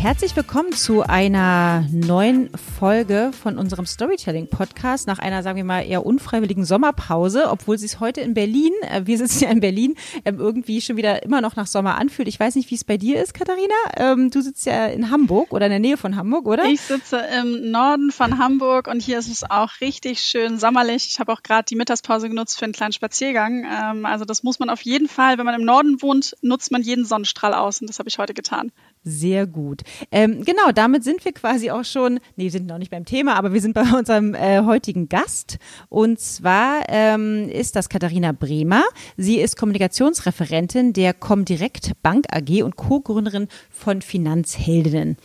Herzlich willkommen zu einer neuen Folge von unserem Storytelling-Podcast nach einer, sagen wir mal, eher unfreiwilligen Sommerpause, obwohl sie es heute in Berlin, äh, wir sitzen ja in Berlin, ähm, irgendwie schon wieder immer noch nach Sommer anfühlt. Ich weiß nicht, wie es bei dir ist, Katharina. Ähm, du sitzt ja in Hamburg oder in der Nähe von Hamburg, oder? Ich sitze im Norden von Hamburg und hier ist es auch richtig schön sommerlich. Ich habe auch gerade die Mittagspause genutzt für einen kleinen Spaziergang. Ähm, also das muss man auf jeden Fall, wenn man im Norden wohnt, nutzt man jeden Sonnenstrahl aus und das habe ich heute getan. Sehr gut. Ähm, genau, damit sind wir quasi auch schon, nee, sind noch nicht beim Thema, aber wir sind bei unserem äh, heutigen Gast. Und zwar ähm, ist das Katharina Bremer. Sie ist Kommunikationsreferentin der Comdirect Bank AG und Co-Gründerin von Finanzheldinnen.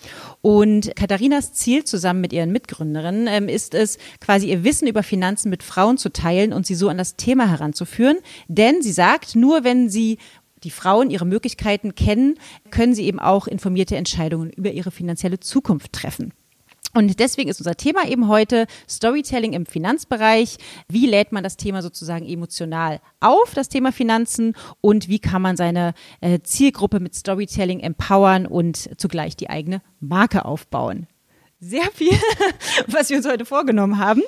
Und Katharinas Ziel zusammen mit ihren Mitgründerinnen ähm, ist es, quasi ihr Wissen über Finanzen mit Frauen zu teilen und sie so an das Thema heranzuführen. Denn sie sagt, nur wenn sie die Frauen ihre Möglichkeiten kennen, können sie eben auch informierte Entscheidungen über ihre finanzielle Zukunft treffen. Und deswegen ist unser Thema eben heute Storytelling im Finanzbereich. Wie lädt man das Thema sozusagen emotional auf, das Thema Finanzen? Und wie kann man seine äh, Zielgruppe mit Storytelling empowern und zugleich die eigene Marke aufbauen? Sehr viel, was wir uns heute vorgenommen haben.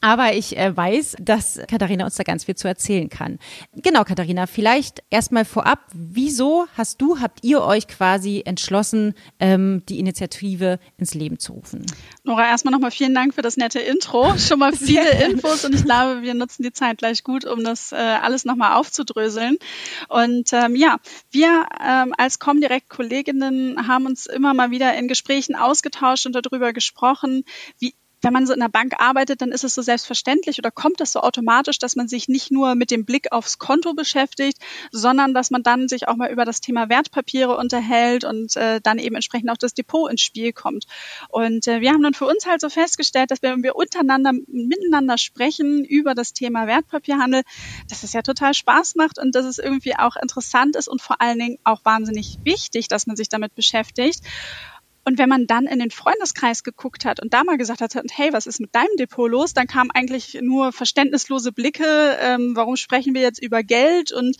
Aber ich äh, weiß, dass Katharina uns da ganz viel zu erzählen kann. Genau, Katharina, vielleicht erstmal vorab, wieso hast du, habt ihr euch quasi entschlossen, ähm, die Initiative ins Leben zu rufen? Nora, erstmal nochmal vielen Dank für das nette Intro. Schon mal viele Infos und ich glaube, wir nutzen die Zeit gleich gut, um das äh, alles nochmal aufzudröseln. Und ähm, ja, wir ähm, als Comdirect-Kolleginnen haben uns immer mal wieder in Gesprächen ausgetauscht und darüber gesprochen, wie wenn man so in der Bank arbeitet, dann ist es so selbstverständlich oder kommt es so automatisch, dass man sich nicht nur mit dem Blick aufs Konto beschäftigt, sondern dass man dann sich auch mal über das Thema Wertpapiere unterhält und äh, dann eben entsprechend auch das Depot ins Spiel kommt. Und äh, wir haben dann für uns halt so festgestellt, dass wenn wir untereinander miteinander sprechen über das Thema Wertpapierhandel, dass es ja total Spaß macht und dass es irgendwie auch interessant ist und vor allen Dingen auch wahnsinnig wichtig, dass man sich damit beschäftigt. Und wenn man dann in den Freundeskreis geguckt hat und da mal gesagt hat, hey, was ist mit deinem Depot los, dann kamen eigentlich nur verständnislose Blicke, ähm, warum sprechen wir jetzt über Geld und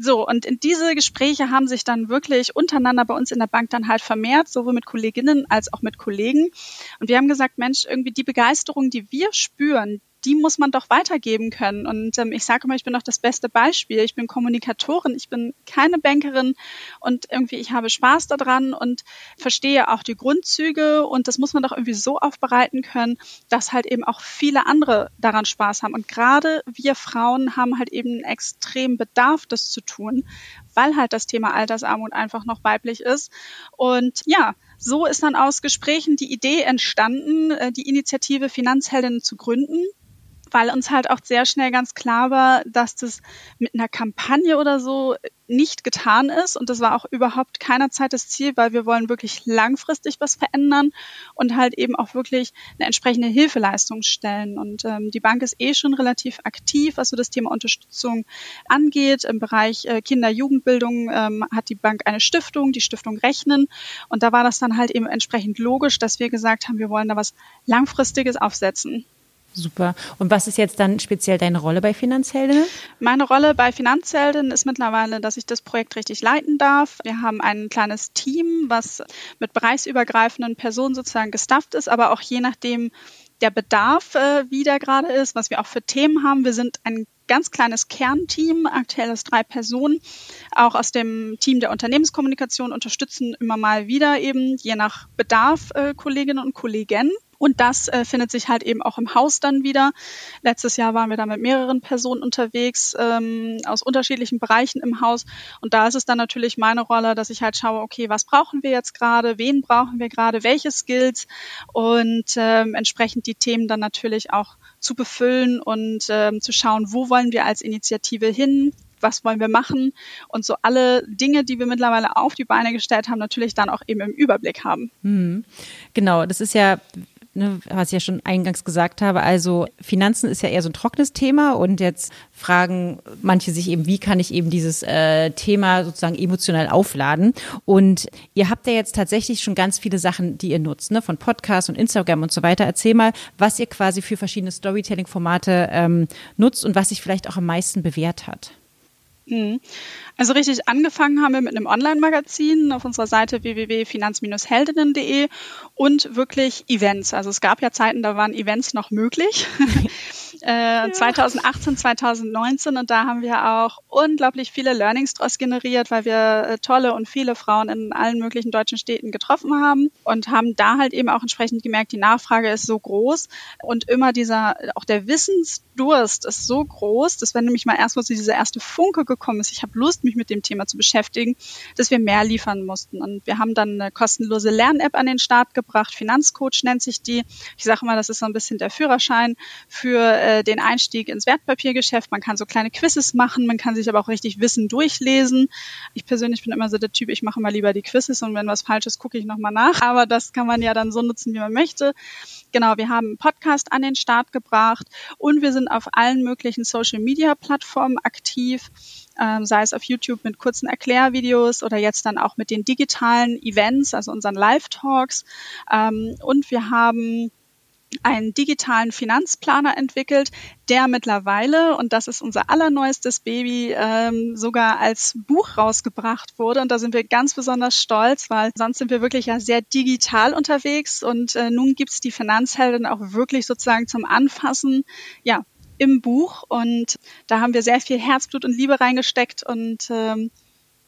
so. Und in diese Gespräche haben sich dann wirklich untereinander bei uns in der Bank dann halt vermehrt, sowohl mit Kolleginnen als auch mit Kollegen. Und wir haben gesagt, Mensch, irgendwie die Begeisterung, die wir spüren, die muss man doch weitergeben können. Und ähm, ich sage immer, ich bin doch das beste Beispiel. Ich bin Kommunikatorin, ich bin keine Bankerin und irgendwie ich habe Spaß daran und verstehe auch die Grundzüge und das muss man doch irgendwie so aufbereiten können, dass halt eben auch viele andere daran Spaß haben. Und gerade wir Frauen haben halt eben einen extremen Bedarf, das zu tun, weil halt das Thema Altersarmut einfach noch weiblich ist. Und ja, so ist dann aus Gesprächen die Idee entstanden, äh, die Initiative Finanzheldinnen zu gründen weil uns halt auch sehr schnell ganz klar war, dass das mit einer Kampagne oder so nicht getan ist. Und das war auch überhaupt keinerzeit das Ziel, weil wir wollen wirklich langfristig was verändern und halt eben auch wirklich eine entsprechende Hilfeleistung stellen. Und ähm, die Bank ist eh schon relativ aktiv, was so das Thema Unterstützung angeht. Im Bereich äh, Kinder-Jugendbildung ähm, hat die Bank eine Stiftung, die Stiftung Rechnen. Und da war das dann halt eben entsprechend logisch, dass wir gesagt haben, wir wollen da was Langfristiges aufsetzen. Super. Und was ist jetzt dann speziell deine Rolle bei Finanzheldinnen? Meine Rolle bei Finanzheldinnen ist mittlerweile, dass ich das Projekt richtig leiten darf. Wir haben ein kleines Team, was mit bereichsübergreifenden Personen sozusagen gestafft ist, aber auch je nachdem der Bedarf, äh, wie der gerade ist, was wir auch für Themen haben. Wir sind ein ganz kleines Kernteam, aktuell ist drei Personen, auch aus dem Team der Unternehmenskommunikation unterstützen immer mal wieder eben je nach Bedarf äh, Kolleginnen und Kollegen. Und das äh, findet sich halt eben auch im Haus dann wieder. Letztes Jahr waren wir da mit mehreren Personen unterwegs ähm, aus unterschiedlichen Bereichen im Haus. Und da ist es dann natürlich meine Rolle, dass ich halt schaue, okay, was brauchen wir jetzt gerade, wen brauchen wir gerade, welche Skills und ähm, entsprechend die Themen dann natürlich auch zu befüllen und ähm, zu schauen, wo wollen wir als Initiative hin, was wollen wir machen und so alle Dinge, die wir mittlerweile auf die Beine gestellt haben, natürlich dann auch eben im Überblick haben. Mhm. Genau, das ist ja ne, was ich ja schon eingangs gesagt habe, also Finanzen ist ja eher so ein trockenes Thema und jetzt fragen manche sich eben, wie kann ich eben dieses äh, Thema sozusagen emotional aufladen? Und ihr habt ja jetzt tatsächlich schon ganz viele Sachen, die ihr nutzt, ne, von Podcasts und Instagram und so weiter. Erzähl mal, was ihr quasi für verschiedene Storytelling-Formate ähm, nutzt und was sich vielleicht auch am meisten bewährt hat. Mhm. Also richtig angefangen haben wir mit einem Online-Magazin auf unserer Seite www.finanz-heldinnen.de und wirklich Events. Also es gab ja Zeiten, da waren Events noch möglich. äh, 2018, 2019 und da haben wir auch unglaublich viele Learnings draus generiert, weil wir äh, tolle und viele Frauen in allen möglichen deutschen Städten getroffen haben und haben da halt eben auch entsprechend gemerkt, die Nachfrage ist so groß und immer dieser, auch der Wissensdurst ist so groß, dass wenn nämlich mal erstmal so dieser erste Funke gekommen ist, ich habe Lust, mich mit dem Thema zu beschäftigen, dass wir mehr liefern mussten. Und wir haben dann eine kostenlose Lern-App an den Start gebracht, Finanzcoach nennt sich die. Ich sage mal, das ist so ein bisschen der Führerschein für äh, den Einstieg ins Wertpapiergeschäft. Man kann so kleine Quizzes machen, man kann sich aber auch richtig Wissen durchlesen. Ich persönlich bin immer so der Typ, ich mache mal lieber die Quizzes und wenn was falsch ist, gucke ich nochmal nach. Aber das kann man ja dann so nutzen, wie man möchte. Genau, wir haben einen Podcast an den Start gebracht und wir sind auf allen möglichen Social-Media-Plattformen aktiv, ähm, sei es auf YouTube mit kurzen Erklärvideos oder jetzt dann auch mit den digitalen Events, also unseren Live-Talks. Ähm, und wir haben einen digitalen Finanzplaner entwickelt, der mittlerweile, und das ist unser allerneuestes Baby, ähm, sogar als Buch rausgebracht wurde. Und da sind wir ganz besonders stolz, weil sonst sind wir wirklich ja sehr digital unterwegs. Und äh, nun gibt's die Finanzheldin auch wirklich sozusagen zum Anfassen, ja, im Buch. Und da haben wir sehr viel Herzblut und Liebe reingesteckt und ähm,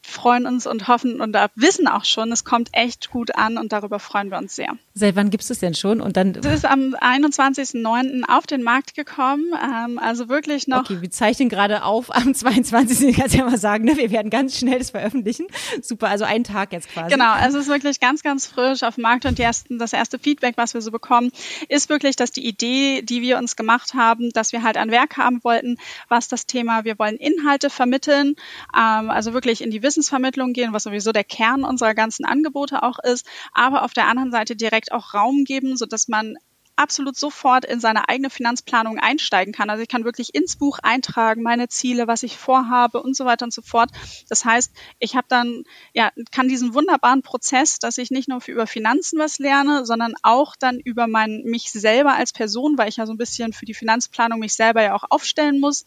freuen uns und hoffen und wissen auch schon, es kommt echt gut an und darüber freuen wir uns sehr. Seit wann gibt es denn schon? Und dann es ist am 21.09. auf den Markt gekommen, ähm, also wirklich noch. Okay, wir zeichnen gerade auf am 22. Ich kann ja mal sagen, ne? wir werden ganz schnell das veröffentlichen. Super, also einen Tag jetzt quasi. Genau, also es ist wirklich ganz, ganz frisch auf dem Markt und ersten, das erste Feedback, was wir so bekommen, ist wirklich, dass die Idee, die wir uns gemacht haben, dass wir halt ein Werk haben wollten, was das Thema, wir wollen Inhalte vermitteln, ähm, also wirklich in die Wissenschaft Wissensvermittlung gehen, was sowieso der Kern unserer ganzen Angebote auch ist, aber auf der anderen Seite direkt auch Raum geben, so dass man absolut sofort in seine eigene Finanzplanung einsteigen kann. Also ich kann wirklich ins Buch eintragen, meine Ziele, was ich vorhabe und so weiter und so fort. Das heißt, ich habe dann, ja, kann diesen wunderbaren Prozess, dass ich nicht nur über Finanzen was lerne, sondern auch dann über mein, mich selber als Person, weil ich ja so ein bisschen für die Finanzplanung mich selber ja auch aufstellen muss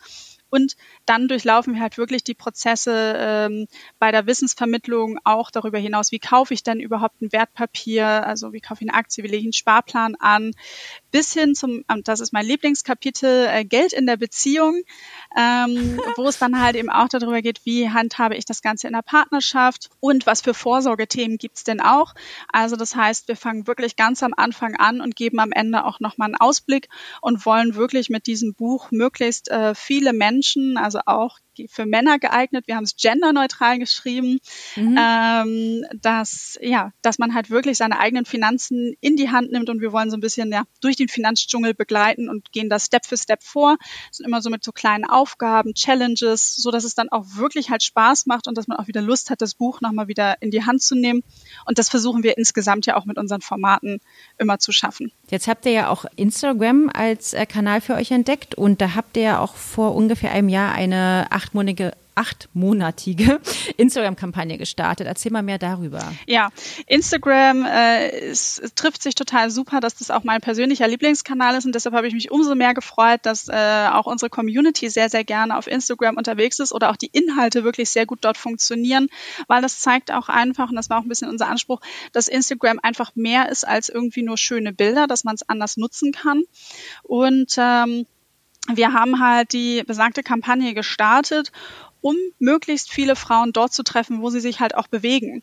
und dann durchlaufen wir halt wirklich die Prozesse ähm, bei der Wissensvermittlung auch darüber hinaus, wie kaufe ich denn überhaupt ein Wertpapier, also wie kaufe ich eine Aktie, wie lege ich einen Sparplan an, bis hin zum, das ist mein Lieblingskapitel, äh, Geld in der Beziehung, ähm, wo es dann halt eben auch darüber geht, wie handhabe ich das Ganze in der Partnerschaft und was für Vorsorgethemen gibt's denn auch. Also das heißt, wir fangen wirklich ganz am Anfang an und geben am Ende auch nochmal einen Ausblick und wollen wirklich mit diesem Buch möglichst äh, viele Menschen, also auch für Männer geeignet. Wir haben es genderneutral geschrieben, mhm. ähm, dass ja, dass man halt wirklich seine eigenen Finanzen in die Hand nimmt und wir wollen so ein bisschen ja durch den Finanzdschungel begleiten und gehen da Step für Step vor. Das sind immer so mit so kleinen Aufgaben, Challenges, so dass es dann auch wirklich halt Spaß macht und dass man auch wieder Lust hat, das Buch nochmal wieder in die Hand zu nehmen. Und das versuchen wir insgesamt ja auch mit unseren Formaten immer zu schaffen. Jetzt habt ihr ja auch Instagram als äh, Kanal für euch entdeckt und da habt ihr ja auch vor ungefähr einem Jahr eine achtmonatige achtmonatige Instagram-Kampagne gestartet. Erzähl mal mehr darüber. Ja, Instagram äh, es, es trifft sich total super, dass das auch mein persönlicher Lieblingskanal ist und deshalb habe ich mich umso mehr gefreut, dass äh, auch unsere Community sehr, sehr gerne auf Instagram unterwegs ist oder auch die Inhalte wirklich sehr gut dort funktionieren, weil das zeigt auch einfach, und das war auch ein bisschen unser Anspruch, dass Instagram einfach mehr ist als irgendwie nur schöne Bilder, dass man es anders nutzen kann. Und ähm, wir haben halt die besagte Kampagne gestartet um möglichst viele Frauen dort zu treffen, wo sie sich halt auch bewegen.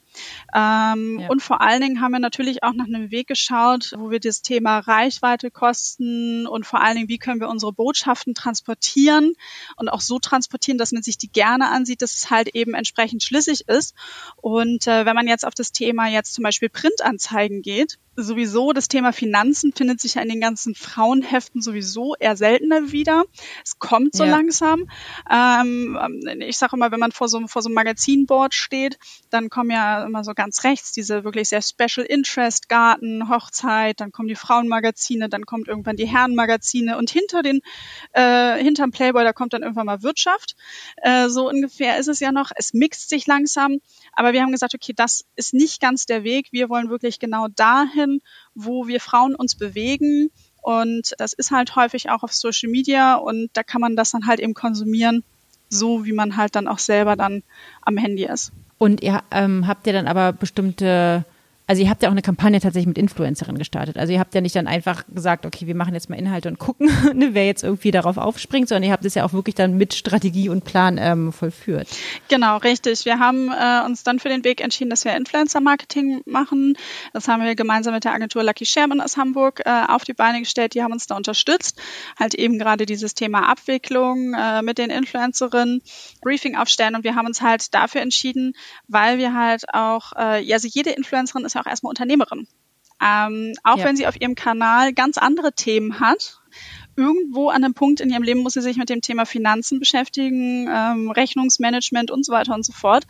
Ähm, ja. Und vor allen Dingen haben wir natürlich auch nach einem Weg geschaut, wo wir das Thema Reichweite, Kosten und vor allen Dingen, wie können wir unsere Botschaften transportieren und auch so transportieren, dass man sich die gerne ansieht, dass es halt eben entsprechend schlüssig ist. Und äh, wenn man jetzt auf das Thema jetzt zum Beispiel Printanzeigen geht, sowieso das Thema Finanzen findet sich ja in den ganzen Frauenheften sowieso eher seltener wieder. Es kommt so ja. langsam. Ähm, ich sage immer, wenn man vor so, vor so einem Magazinboard steht, dann kommen ja immer so ganz rechts diese wirklich sehr Special Interest Garten, Hochzeit, dann kommen die Frauenmagazine, dann kommt irgendwann die Herrenmagazine und hinter den äh, hinterm Playboy da kommt dann irgendwann mal Wirtschaft. Äh, so ungefähr ist es ja noch. Es mixt sich langsam, aber wir haben gesagt, okay, das ist nicht ganz der Weg. Wir wollen wirklich genau dahin dahin, wo wir Frauen uns bewegen. Und das ist halt häufig auch auf Social Media und da kann man das dann halt eben konsumieren, so, wie man halt dann auch selber dann am Handy ist. Und ihr ähm, habt ihr dann aber bestimmte also ihr habt ja auch eine Kampagne tatsächlich mit Influencerinnen gestartet. Also ihr habt ja nicht dann einfach gesagt, okay, wir machen jetzt mal Inhalte und gucken, ne, wer jetzt irgendwie darauf aufspringt, sondern ihr habt es ja auch wirklich dann mit Strategie und Plan ähm, vollführt. Genau, richtig. Wir haben äh, uns dann für den Weg entschieden, dass wir Influencer-Marketing machen. Das haben wir gemeinsam mit der Agentur Lucky Sherman aus Hamburg äh, auf die Beine gestellt. Die haben uns da unterstützt. Halt eben gerade dieses Thema Abwicklung äh, mit den Influencerinnen, Briefing aufstellen und wir haben uns halt dafür entschieden, weil wir halt auch, äh, also jede Influencerin ist ist ja auch erstmal Unternehmerin. Ähm, auch ja. wenn sie auf ihrem Kanal ganz andere Themen hat, irgendwo an einem Punkt in ihrem Leben muss sie sich mit dem Thema Finanzen beschäftigen, ähm, Rechnungsmanagement und so weiter und so fort.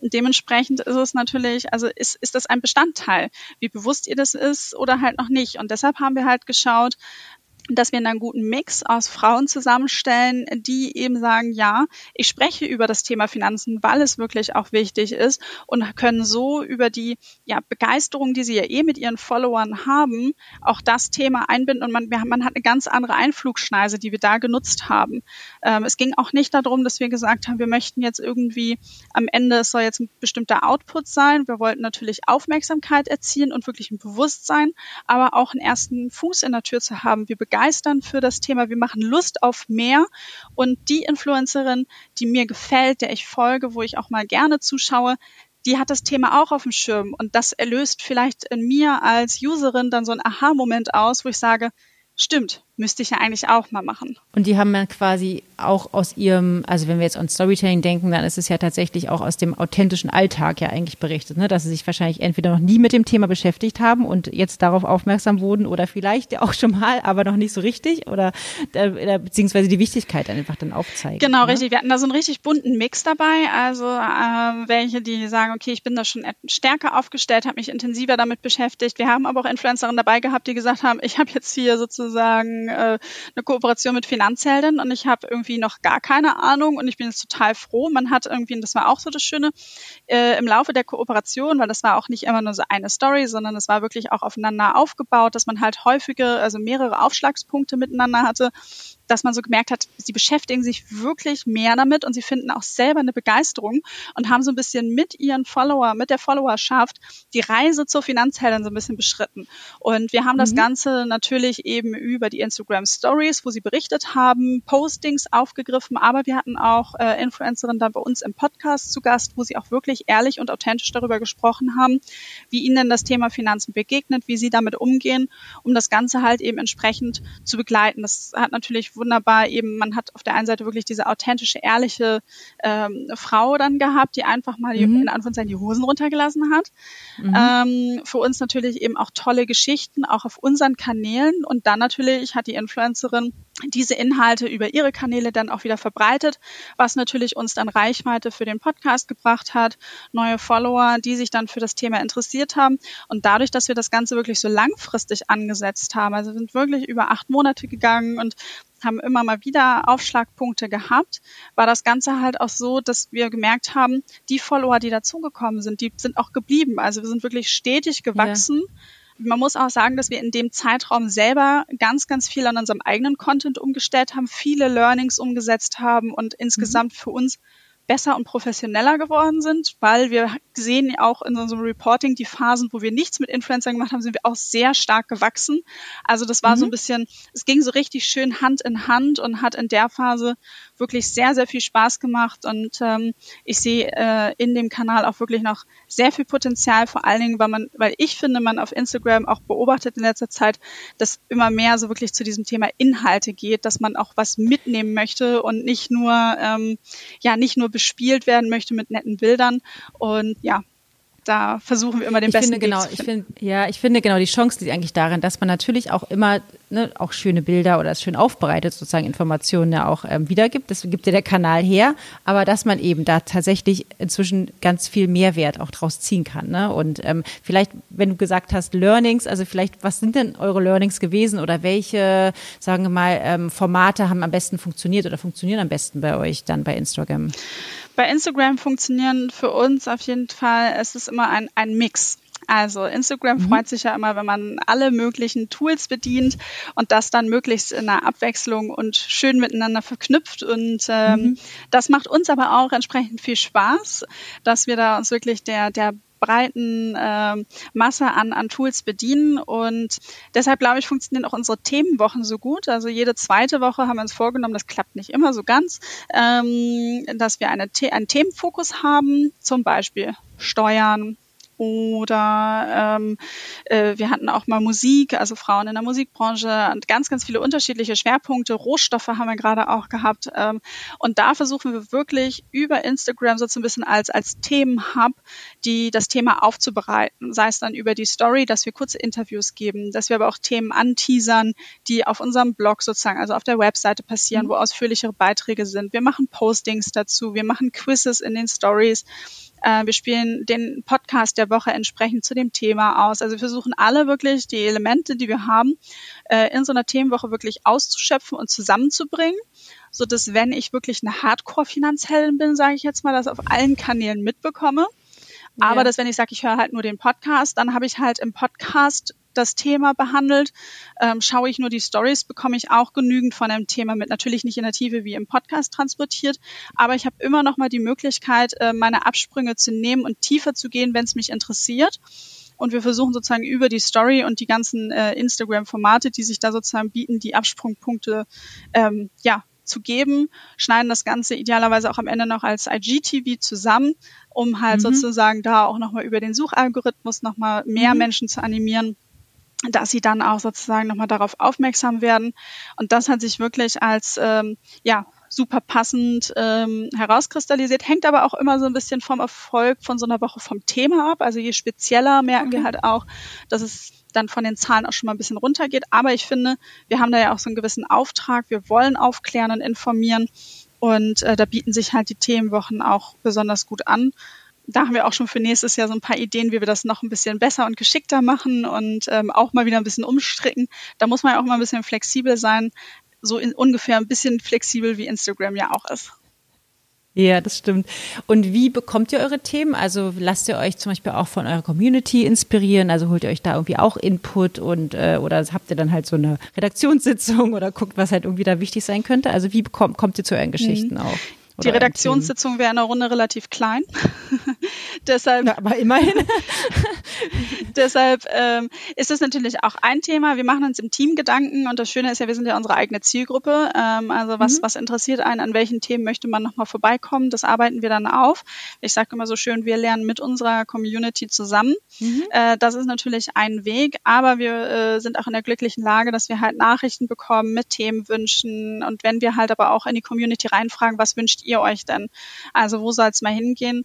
Und dementsprechend ist es natürlich, also ist, ist das ein Bestandteil, wie bewusst ihr das ist oder halt noch nicht. Und deshalb haben wir halt geschaut, dass wir einen guten Mix aus Frauen zusammenstellen, die eben sagen, ja, ich spreche über das Thema Finanzen, weil es wirklich auch wichtig ist und können so über die ja, Begeisterung, die sie ja eh mit ihren Followern haben, auch das Thema einbinden und man, man hat eine ganz andere Einflugschneise, die wir da genutzt haben. Ähm, es ging auch nicht darum, dass wir gesagt haben, wir möchten jetzt irgendwie am Ende, es soll jetzt ein bestimmter Output sein. Wir wollten natürlich Aufmerksamkeit erzielen und wirklich ein Bewusstsein, aber auch einen ersten Fuß in der Tür zu haben. Wir begeistern für das Thema. Wir machen Lust auf mehr. Und die Influencerin, die mir gefällt, der ich folge, wo ich auch mal gerne zuschaue, die hat das Thema auch auf dem Schirm. Und das erlöst vielleicht in mir als Userin dann so ein Aha-Moment aus, wo ich sage, stimmt, müsste ich ja eigentlich auch mal machen. Und die haben ja quasi auch aus ihrem, also wenn wir jetzt an Storytelling denken, dann ist es ja tatsächlich auch aus dem authentischen Alltag ja eigentlich berichtet, ne? dass sie sich wahrscheinlich entweder noch nie mit dem Thema beschäftigt haben und jetzt darauf aufmerksam wurden oder vielleicht auch schon mal, aber noch nicht so richtig oder äh, beziehungsweise die Wichtigkeit einfach dann aufzeigen. Genau, ne? richtig. Wir hatten da so einen richtig bunten Mix dabei. Also äh, welche, die sagen, okay, ich bin da schon stärker aufgestellt, habe mich intensiver damit beschäftigt. Wir haben aber auch Influencerinnen dabei gehabt, die gesagt haben, ich habe jetzt hier sozusagen äh, eine Kooperation mit Finanzhelden und ich habe irgendwie noch gar keine Ahnung und ich bin jetzt total froh. Man hat irgendwie, und das war auch so das Schöne, äh, im Laufe der Kooperation, weil das war auch nicht immer nur so eine Story, sondern es war wirklich auch aufeinander aufgebaut, dass man halt häufige, also mehrere Aufschlagspunkte miteinander hatte dass man so gemerkt hat, sie beschäftigen sich wirklich mehr damit und sie finden auch selber eine Begeisterung und haben so ein bisschen mit ihren Follower, mit der Followerschaft die Reise zur Finanzheldin so ein bisschen beschritten. Und wir haben das mhm. Ganze natürlich eben über die Instagram Stories, wo sie berichtet haben, Postings aufgegriffen, aber wir hatten auch äh, Influencerinnen dann bei uns im Podcast zu Gast, wo sie auch wirklich ehrlich und authentisch darüber gesprochen haben, wie ihnen das Thema Finanzen begegnet, wie sie damit umgehen, um das Ganze halt eben entsprechend zu begleiten. Das hat natürlich wunderbar eben, man hat auf der einen Seite wirklich diese authentische, ehrliche ähm, Frau dann gehabt, die einfach mal mhm. in Anführungszeichen die Hosen runtergelassen hat. Mhm. Ähm, für uns natürlich eben auch tolle Geschichten, auch auf unseren Kanälen. Und dann natürlich hat die Influencerin diese Inhalte über ihre Kanäle dann auch wieder verbreitet, was natürlich uns dann Reichweite für den Podcast gebracht hat, neue Follower, die sich dann für das Thema interessiert haben. Und dadurch, dass wir das Ganze wirklich so langfristig angesetzt haben, also sind wirklich über acht Monate gegangen und haben immer mal wieder Aufschlagpunkte gehabt, war das Ganze halt auch so, dass wir gemerkt haben, die Follower, die dazugekommen sind, die sind auch geblieben. Also wir sind wirklich stetig gewachsen. Ja. Man muss auch sagen, dass wir in dem Zeitraum selber ganz, ganz viel an unserem eigenen Content umgestellt haben, viele Learnings umgesetzt haben und insgesamt mhm. für uns besser und professioneller geworden sind, weil wir sehen ja auch in unserem Reporting die Phasen, wo wir nichts mit Influencern gemacht haben, sind wir auch sehr stark gewachsen. Also das war mhm. so ein bisschen, es ging so richtig schön Hand in Hand und hat in der Phase wirklich sehr, sehr viel Spaß gemacht und ähm, ich sehe äh, in dem Kanal auch wirklich noch sehr viel Potenzial, vor allen Dingen, weil man, weil ich finde, man auf Instagram auch beobachtet in letzter Zeit, dass immer mehr so wirklich zu diesem Thema Inhalte geht, dass man auch was mitnehmen möchte und nicht nur, ähm, ja, nicht nur bespielt werden möchte mit netten Bildern. Und ja, da versuchen wir immer den ich besten finde, genau, Weg Ich finde, ja, ich finde genau, die Chance liegt eigentlich darin, dass man natürlich auch immer ne, auch schöne Bilder oder schön aufbereitet sozusagen Informationen ja auch ähm, wiedergibt. Das gibt ja der Kanal her, aber dass man eben da tatsächlich inzwischen ganz viel Mehrwert auch draus ziehen kann. Ne? Und ähm, vielleicht, wenn du gesagt hast Learnings, also vielleicht, was sind denn eure Learnings gewesen oder welche, sagen wir mal, ähm, Formate haben am besten funktioniert oder funktionieren am besten bei euch dann bei Instagram? Bei Instagram funktionieren für uns auf jeden Fall, es ist immer ein, ein Mix. Also Instagram mhm. freut sich ja immer, wenn man alle möglichen Tools bedient und das dann möglichst in einer Abwechslung und schön miteinander verknüpft. Und ähm, mhm. das macht uns aber auch entsprechend viel Spaß, dass wir da uns wirklich der, der breiten äh, Masse an, an Tools bedienen. Und deshalb, glaube ich, funktionieren auch unsere Themenwochen so gut. Also jede zweite Woche haben wir uns vorgenommen, das klappt nicht immer so ganz, ähm, dass wir eine, einen Themenfokus haben, zum Beispiel Steuern, oder ähm, äh, wir hatten auch mal Musik, also Frauen in der Musikbranche und ganz, ganz viele unterschiedliche Schwerpunkte. Rohstoffe haben wir gerade auch gehabt. Ähm, und da versuchen wir wirklich über Instagram so ein bisschen als, als Themenhub, die das Thema aufzubereiten. Sei es dann über die Story, dass wir kurze Interviews geben, dass wir aber auch Themen anteasern, die auf unserem Blog sozusagen, also auf der Webseite passieren, mhm. wo ausführlichere Beiträge sind. Wir machen Postings dazu, wir machen Quizzes in den Stories. Äh, wir spielen den Podcast der Woche entsprechend zu dem Thema aus. Also wir versuchen alle wirklich die Elemente, die wir haben, äh, in so einer Themenwoche wirklich auszuschöpfen und zusammenzubringen, so dass wenn ich wirklich eine Hardcore-Finanzheldin bin, sage ich jetzt mal, das auf allen Kanälen mitbekomme. Aber ja. dass wenn ich sage, ich höre halt nur den Podcast, dann habe ich halt im Podcast das Thema behandelt. Ähm, schaue ich nur die Stories, bekomme ich auch genügend von dem Thema mit. Natürlich nicht in der Tiefe wie im Podcast transportiert, aber ich habe immer noch mal die Möglichkeit, äh, meine Absprünge zu nehmen und tiefer zu gehen, wenn es mich interessiert. Und wir versuchen sozusagen über die Story und die ganzen äh, Instagram-Formate, die sich da sozusagen bieten, die Absprungpunkte ähm, ja, zu geben, schneiden das Ganze idealerweise auch am Ende noch als IGTV zusammen, um halt mhm. sozusagen da auch nochmal über den Suchalgorithmus nochmal mehr mhm. Menschen zu animieren, dass sie dann auch sozusagen nochmal darauf aufmerksam werden. Und das hat sich wirklich als ähm, ja super passend ähm, herauskristallisiert, hängt aber auch immer so ein bisschen vom Erfolg von so einer Woche vom Thema ab. Also je spezieller merken okay. wir halt auch, dass es dann von den Zahlen auch schon mal ein bisschen runtergeht. Aber ich finde, wir haben da ja auch so einen gewissen Auftrag. Wir wollen aufklären und informieren. Und äh, da bieten sich halt die Themenwochen auch besonders gut an da haben wir auch schon für nächstes Jahr so ein paar Ideen, wie wir das noch ein bisschen besser und geschickter machen und ähm, auch mal wieder ein bisschen umstricken. Da muss man ja auch mal ein bisschen flexibel sein, so in, ungefähr ein bisschen flexibel wie Instagram ja auch ist. Ja, das stimmt. Und wie bekommt ihr eure Themen? Also lasst ihr euch zum Beispiel auch von eurer Community inspirieren? Also holt ihr euch da irgendwie auch Input und äh, oder habt ihr dann halt so eine Redaktionssitzung oder guckt, was halt irgendwie da wichtig sein könnte? Also wie bekommt, kommt ihr zu euren Geschichten mhm. auch? Die Redaktionssitzung wäre in der Runde relativ klein. deshalb, ja, aber immerhin. deshalb ähm, ist es natürlich auch ein Thema. Wir machen uns im Team Gedanken und das Schöne ist ja, wir sind ja unsere eigene Zielgruppe. Ähm, also was, mhm. was interessiert einen, an welchen Themen möchte man nochmal vorbeikommen, das arbeiten wir dann auf. Ich sage immer so schön, wir lernen mit unserer Community zusammen. Mhm. Äh, das ist natürlich ein Weg, aber wir äh, sind auch in der glücklichen Lage, dass wir halt Nachrichten bekommen mit Themenwünschen und wenn wir halt aber auch in die Community reinfragen, was wünscht ihr euch denn? Also wo soll es mal hingehen?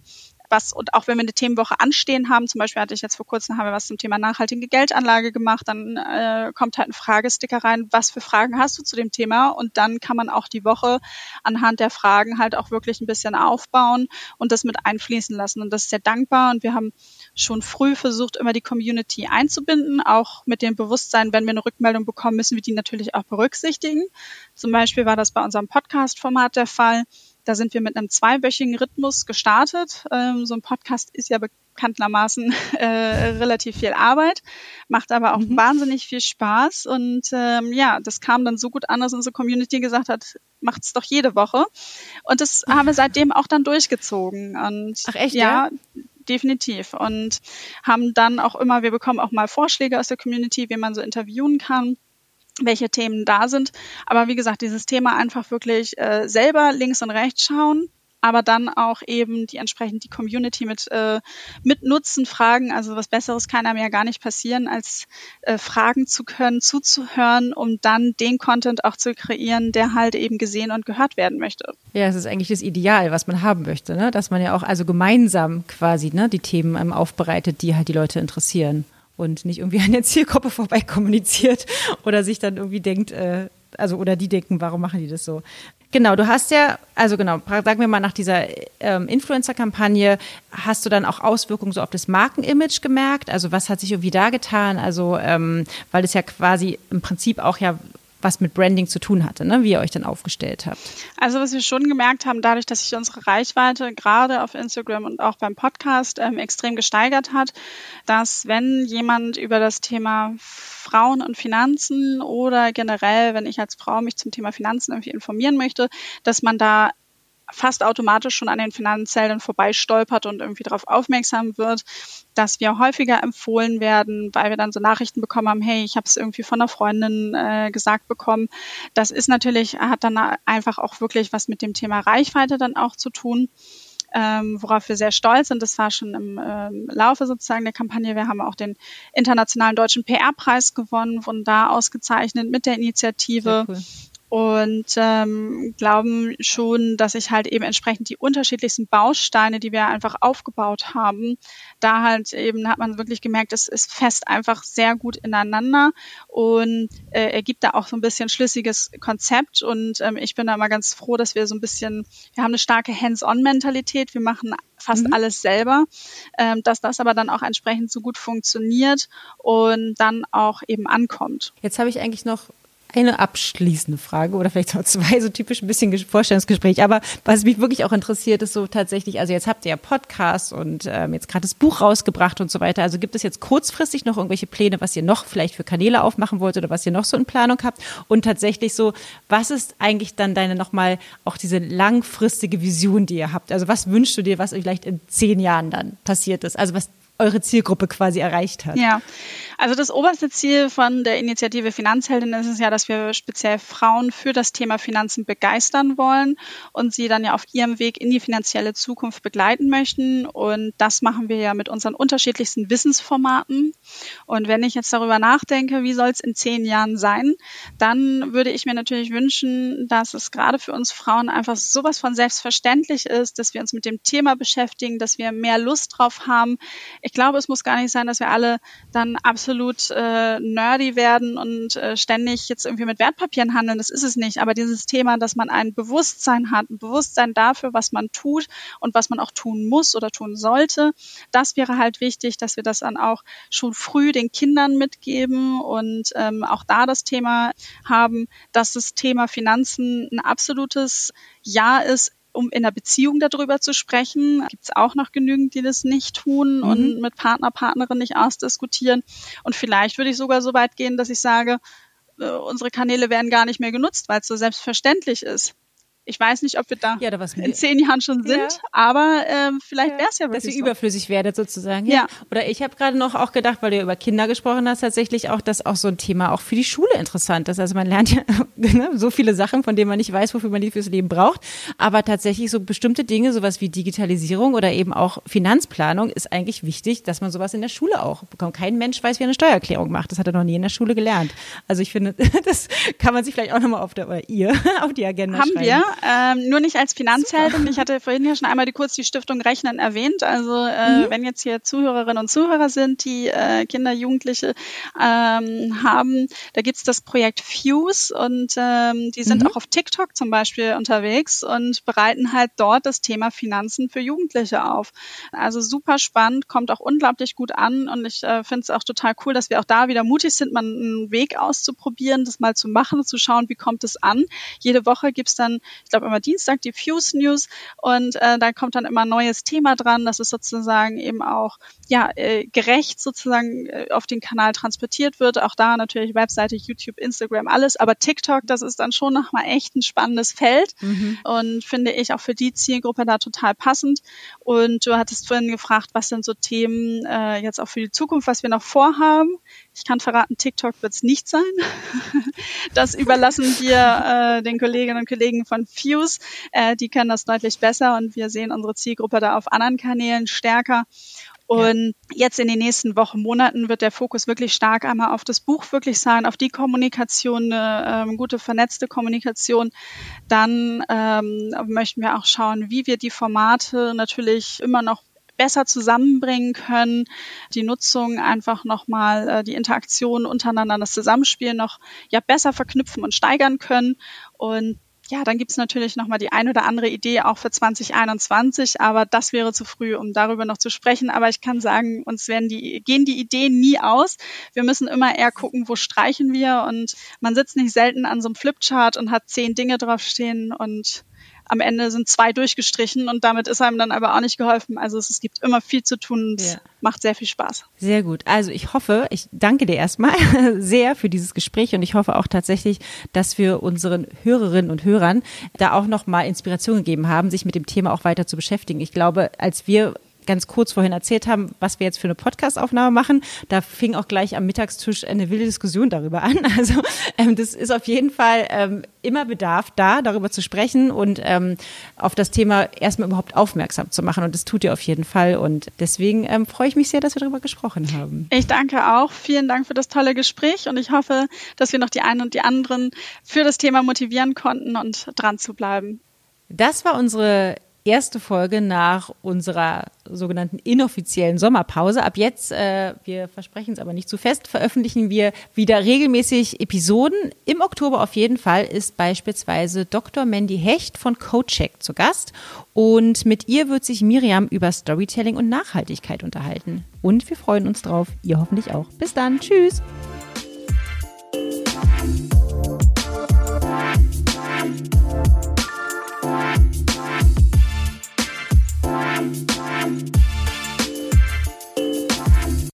Was, und auch wenn wir eine Themenwoche anstehen haben, zum Beispiel hatte ich jetzt vor kurzem, haben wir was zum Thema nachhaltige Geldanlage gemacht, dann äh, kommt halt ein Fragesticker rein, was für Fragen hast du zu dem Thema? Und dann kann man auch die Woche anhand der Fragen halt auch wirklich ein bisschen aufbauen und das mit einfließen lassen. Und das ist sehr dankbar. Und wir haben schon früh versucht, immer die Community einzubinden, auch mit dem Bewusstsein, wenn wir eine Rückmeldung bekommen, müssen wir die natürlich auch berücksichtigen. Zum Beispiel war das bei unserem Podcast-Format der Fall da sind wir mit einem zweiwöchigen Rhythmus gestartet. Ähm, so ein Podcast ist ja bekanntermaßen äh, relativ viel Arbeit, macht aber auch mhm. wahnsinnig viel Spaß. Und ähm, ja, das kam dann so gut an, dass unsere Community gesagt hat, macht's doch jede Woche. Und das haben wir seitdem auch dann durchgezogen. Und Ach echt, ja? ja? definitiv. Und haben dann auch immer, wir bekommen auch mal Vorschläge aus der Community, wie man so interviewen kann welche Themen da sind. Aber wie gesagt, dieses Thema einfach wirklich äh, selber links und rechts schauen, aber dann auch eben die entsprechend die Community mit, äh, mit Nutzen fragen. Also was Besseres kann einem ja gar nicht passieren, als äh, fragen zu können, zuzuhören, um dann den Content auch zu kreieren, der halt eben gesehen und gehört werden möchte. Ja, es ist eigentlich das Ideal, was man haben möchte, ne? dass man ja auch also gemeinsam quasi ne, die Themen ähm, aufbereitet, die halt die Leute interessieren und nicht irgendwie an der Zielgruppe vorbei kommuniziert oder sich dann irgendwie denkt, äh, also oder die denken, warum machen die das so? Genau, du hast ja, also genau, sagen wir mal nach dieser ähm, Influencer-Kampagne, hast du dann auch Auswirkungen so auf das Markenimage gemerkt? Also was hat sich irgendwie da getan? Also ähm, weil es ja quasi im Prinzip auch ja was mit Branding zu tun hatte, ne? wie ihr euch dann aufgestellt habt. Also was wir schon gemerkt haben, dadurch, dass sich unsere Reichweite gerade auf Instagram und auch beim Podcast ähm, extrem gesteigert hat, dass wenn jemand über das Thema Frauen und Finanzen oder generell, wenn ich als Frau mich zum Thema Finanzen irgendwie informieren möchte, dass man da fast automatisch schon an den Finanzhelden vorbeistolpert und irgendwie darauf aufmerksam wird, dass wir häufiger empfohlen werden, weil wir dann so Nachrichten bekommen haben, hey, ich habe es irgendwie von einer Freundin äh, gesagt bekommen. Das ist natürlich, hat dann einfach auch wirklich was mit dem Thema Reichweite dann auch zu tun. Ähm, worauf wir sehr stolz sind. Das war schon im ähm, Laufe sozusagen der Kampagne. Wir haben auch den internationalen deutschen PR-Preis gewonnen, wurden da ausgezeichnet mit der Initiative. Cool und ähm, glauben schon, dass ich halt eben entsprechend die unterschiedlichsten Bausteine, die wir einfach aufgebaut haben, da halt eben hat man wirklich gemerkt, es ist fest einfach sehr gut ineinander und äh, ergibt da auch so ein bisschen schlüssiges Konzept und ähm, ich bin da mal ganz froh, dass wir so ein bisschen, wir haben eine starke Hands-on-Mentalität, wir machen fast mhm. alles selber, ähm, dass das aber dann auch entsprechend so gut funktioniert und dann auch eben ankommt. Jetzt habe ich eigentlich noch eine abschließende Frage oder vielleicht auch zwei, so typisch ein bisschen Vorstellungsgespräch. Aber was mich wirklich auch interessiert, ist so tatsächlich, also jetzt habt ihr ja Podcasts und ähm, jetzt gerade das Buch rausgebracht und so weiter. Also gibt es jetzt kurzfristig noch irgendwelche Pläne, was ihr noch vielleicht für Kanäle aufmachen wollt oder was ihr noch so in Planung habt? Und tatsächlich so, was ist eigentlich dann deine nochmal auch diese langfristige Vision, die ihr habt? Also was wünschst du dir, was vielleicht in zehn Jahren dann passiert ist? Also was eure Zielgruppe quasi erreicht hat? Ja, also das oberste Ziel von der Initiative Finanzheldin ist es ja, dass wir speziell Frauen für das Thema Finanzen begeistern wollen und sie dann ja auf ihrem Weg in die finanzielle Zukunft begleiten möchten. Und das machen wir ja mit unseren unterschiedlichsten Wissensformaten. Und wenn ich jetzt darüber nachdenke, wie soll es in zehn Jahren sein, dann würde ich mir natürlich wünschen, dass es gerade für uns Frauen einfach sowas von selbstverständlich ist, dass wir uns mit dem Thema beschäftigen, dass wir mehr Lust drauf haben. Glaube, es muss gar nicht sein, dass wir alle dann absolut äh, nerdy werden und äh, ständig jetzt irgendwie mit Wertpapieren handeln. Das ist es nicht. Aber dieses Thema, dass man ein Bewusstsein hat, ein Bewusstsein dafür, was man tut und was man auch tun muss oder tun sollte, das wäre halt wichtig, dass wir das dann auch schon früh den Kindern mitgeben und ähm, auch da das Thema haben, dass das Thema Finanzen ein absolutes Ja ist, um in der Beziehung darüber zu sprechen. Gibt es auch noch genügend, die das nicht tun mhm. und mit Partner, Partnerin nicht ausdiskutieren. Und vielleicht würde ich sogar so weit gehen, dass ich sage, äh, unsere Kanäle werden gar nicht mehr genutzt, weil es so selbstverständlich ist. Ich weiß nicht, ob wir da, ja, in zehn Jahren schon sind, ja. aber ähm, vielleicht ja. wäre es ja wirklich Dass ihr so. überflüssig werdet sozusagen. Ja. Oder ich habe gerade noch auch gedacht, weil du über Kinder gesprochen hast, tatsächlich auch, dass auch so ein Thema auch für die Schule interessant ist. Also man lernt ja ne, so viele Sachen, von denen man nicht weiß, wofür man die fürs Leben braucht. Aber tatsächlich so bestimmte Dinge, sowas wie Digitalisierung oder eben auch Finanzplanung, ist eigentlich wichtig, dass man sowas in der Schule auch bekommt. Kein Mensch weiß, wie er eine Steuererklärung macht. Das hat er noch nie in der Schule gelernt. Also ich finde, das kann man sich vielleicht auch nochmal auf der, oder ihr, auf die Agenda Haben schreiben. wir ähm, nur nicht als Finanzheldin. Ich hatte vorhin ja schon einmal die, kurz die Stiftung Rechnen erwähnt. Also äh, mhm. wenn jetzt hier Zuhörerinnen und Zuhörer sind, die äh, Kinder, Jugendliche ähm, haben, da gibt's das Projekt Fuse und ähm, die sind mhm. auch auf TikTok zum Beispiel unterwegs und bereiten halt dort das Thema Finanzen für Jugendliche auf. Also super spannend, kommt auch unglaublich gut an und ich äh, finde es auch total cool, dass wir auch da wieder mutig sind, mal einen Weg auszuprobieren, das mal zu machen, zu schauen, wie kommt es an. Jede Woche gibt's dann ich glaube immer Dienstag die Fuse News und äh, da kommt dann immer ein neues Thema dran, das ist sozusagen eben auch ja äh, gerecht sozusagen äh, auf den Kanal transportiert wird. Auch da natürlich Webseite, YouTube, Instagram, alles, aber TikTok, das ist dann schon nochmal echt ein spannendes Feld mhm. und finde ich auch für die Zielgruppe da total passend. Und du hattest vorhin gefragt, was sind so Themen äh, jetzt auch für die Zukunft, was wir noch vorhaben. Ich kann verraten, TikTok wird es nicht sein. das überlassen wir äh, den Kolleginnen und Kollegen von Fuse. Äh, die können das deutlich besser und wir sehen unsere Zielgruppe da auf anderen Kanälen stärker. Und jetzt in den nächsten Wochen, Monaten wird der Fokus wirklich stark einmal auf das Buch wirklich sein, auf die Kommunikation, eine ähm, gute vernetzte Kommunikation. Dann ähm, möchten wir auch schauen, wie wir die Formate natürlich immer noch besser zusammenbringen können, die Nutzung einfach nochmal, äh, die Interaktion untereinander, das Zusammenspiel noch ja besser verknüpfen und steigern können. Und ja, dann gibt's natürlich nochmal die ein oder andere Idee auch für 2021, aber das wäre zu früh, um darüber noch zu sprechen. Aber ich kann sagen, uns werden die, gehen die Ideen nie aus. Wir müssen immer eher gucken, wo streichen wir und man sitzt nicht selten an so einem Flipchart und hat zehn Dinge draufstehen und am Ende sind zwei durchgestrichen und damit ist einem dann aber auch nicht geholfen. Also es, es gibt immer viel zu tun und ja. macht sehr viel Spaß. Sehr gut. Also ich hoffe, ich danke dir erstmal sehr für dieses Gespräch und ich hoffe auch tatsächlich, dass wir unseren Hörerinnen und Hörern da auch nochmal Inspiration gegeben haben, sich mit dem Thema auch weiter zu beschäftigen. Ich glaube, als wir ganz kurz vorhin erzählt haben, was wir jetzt für eine Podcastaufnahme machen. Da fing auch gleich am Mittagstisch eine wilde Diskussion darüber an. Also ähm, das ist auf jeden Fall ähm, immer Bedarf da, darüber zu sprechen und ähm, auf das Thema erstmal überhaupt aufmerksam zu machen. Und das tut ihr auf jeden Fall. Und deswegen ähm, freue ich mich sehr, dass wir darüber gesprochen haben. Ich danke auch. Vielen Dank für das tolle Gespräch und ich hoffe, dass wir noch die einen und die anderen für das Thema motivieren konnten und dran zu bleiben. Das war unsere erste Folge nach unserer sogenannten inoffiziellen Sommerpause. Ab jetzt, äh, wir versprechen es aber nicht zu fest, veröffentlichen wir wieder regelmäßig Episoden. Im Oktober auf jeden Fall ist beispielsweise Dr. Mandy Hecht von CodeCheck zu Gast und mit ihr wird sich Miriam über Storytelling und Nachhaltigkeit unterhalten. Und wir freuen uns drauf, ihr hoffentlich auch. Bis dann, tschüss!